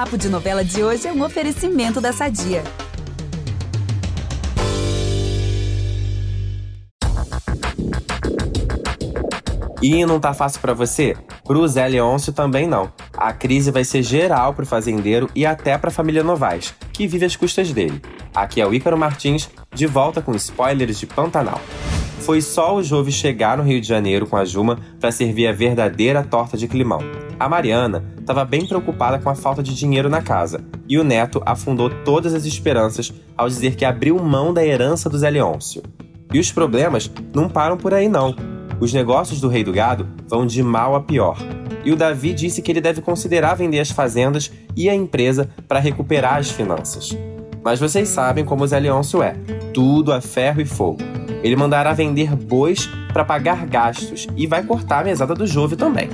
Papo de Novela de hoje é um oferecimento da Sadia. E não tá fácil para você? Pro Zé Leôncio também não. A crise vai ser geral pro fazendeiro e até pra família Novaes, que vive às custas dele. Aqui é o Ícaro Martins, de volta com spoilers de Pantanal. Foi só o Jove chegar no Rio de Janeiro com a Juma para servir a verdadeira torta de climão. A Mariana estava bem preocupada com a falta de dinheiro na casa, e o neto afundou todas as esperanças ao dizer que abriu mão da herança do Zé Leôncio. E os problemas não param por aí não. Os negócios do Rei do Gado vão de mal a pior. E o Davi disse que ele deve considerar vender as fazendas e a empresa para recuperar as finanças. Mas vocês sabem como o Zé Leôncio é: tudo a ferro e fogo. Ele mandará vender bois para pagar gastos e vai cortar a mesada do Jove também.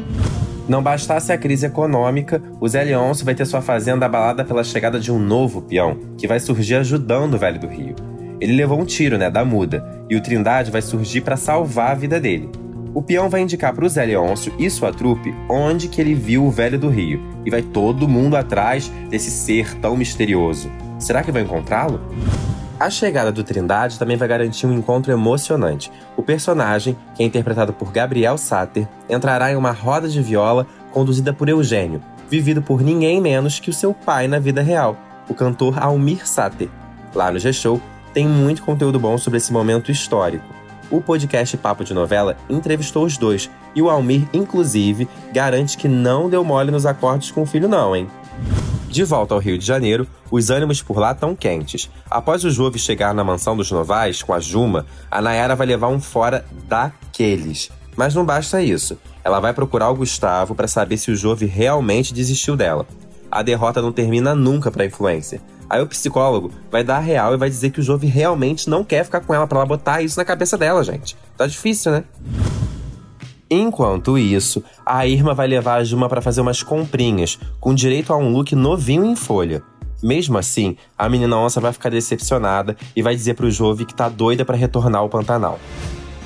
Não bastasse a crise econômica, o Zé Leôncio vai ter sua fazenda abalada pela chegada de um novo peão, que vai surgir ajudando o Velho do Rio. Ele levou um tiro, né, da muda, e o Trindade vai surgir para salvar a vida dele. O peão vai indicar para o Zé Leôncio e sua trupe onde que ele viu o Velho do Rio, e vai todo mundo atrás desse ser tão misterioso. Será que vai encontrá-lo? A chegada do Trindade também vai garantir um encontro emocionante. O personagem, que é interpretado por Gabriel Sater, entrará em uma roda de viola conduzida por Eugênio, vivido por ninguém menos que o seu pai na vida real, o cantor Almir Sater. Lá no G-Show, tem muito conteúdo bom sobre esse momento histórico. O podcast Papo de Novela entrevistou os dois e o Almir, inclusive, garante que não deu mole nos acordes com o filho, não, hein? De volta ao Rio de Janeiro, os ânimos por lá estão quentes. Após o Jove chegar na mansão dos Novais com a Juma, a Nayara vai levar um fora daqueles. Mas não basta isso. Ela vai procurar o Gustavo para saber se o Jove realmente desistiu dela. A derrota não termina nunca para a influencer. Aí o psicólogo vai dar a real e vai dizer que o Jove realmente não quer ficar com ela para ela botar isso na cabeça dela, gente. Tá difícil, né? Enquanto isso, a Irma vai levar a Juma para fazer umas comprinhas, com direito a um look novinho em folha. Mesmo assim, a menina onça vai ficar decepcionada e vai dizer pro Jove que tá doida para retornar ao Pantanal.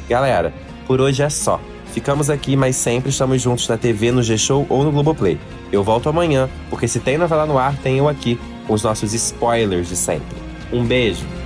Galera, por hoje é só. Ficamos aqui, mas sempre estamos juntos na TV, no G-Show ou no Globoplay. Eu volto amanhã, porque se tem novela no ar, tem eu aqui, com os nossos spoilers de sempre. Um beijo!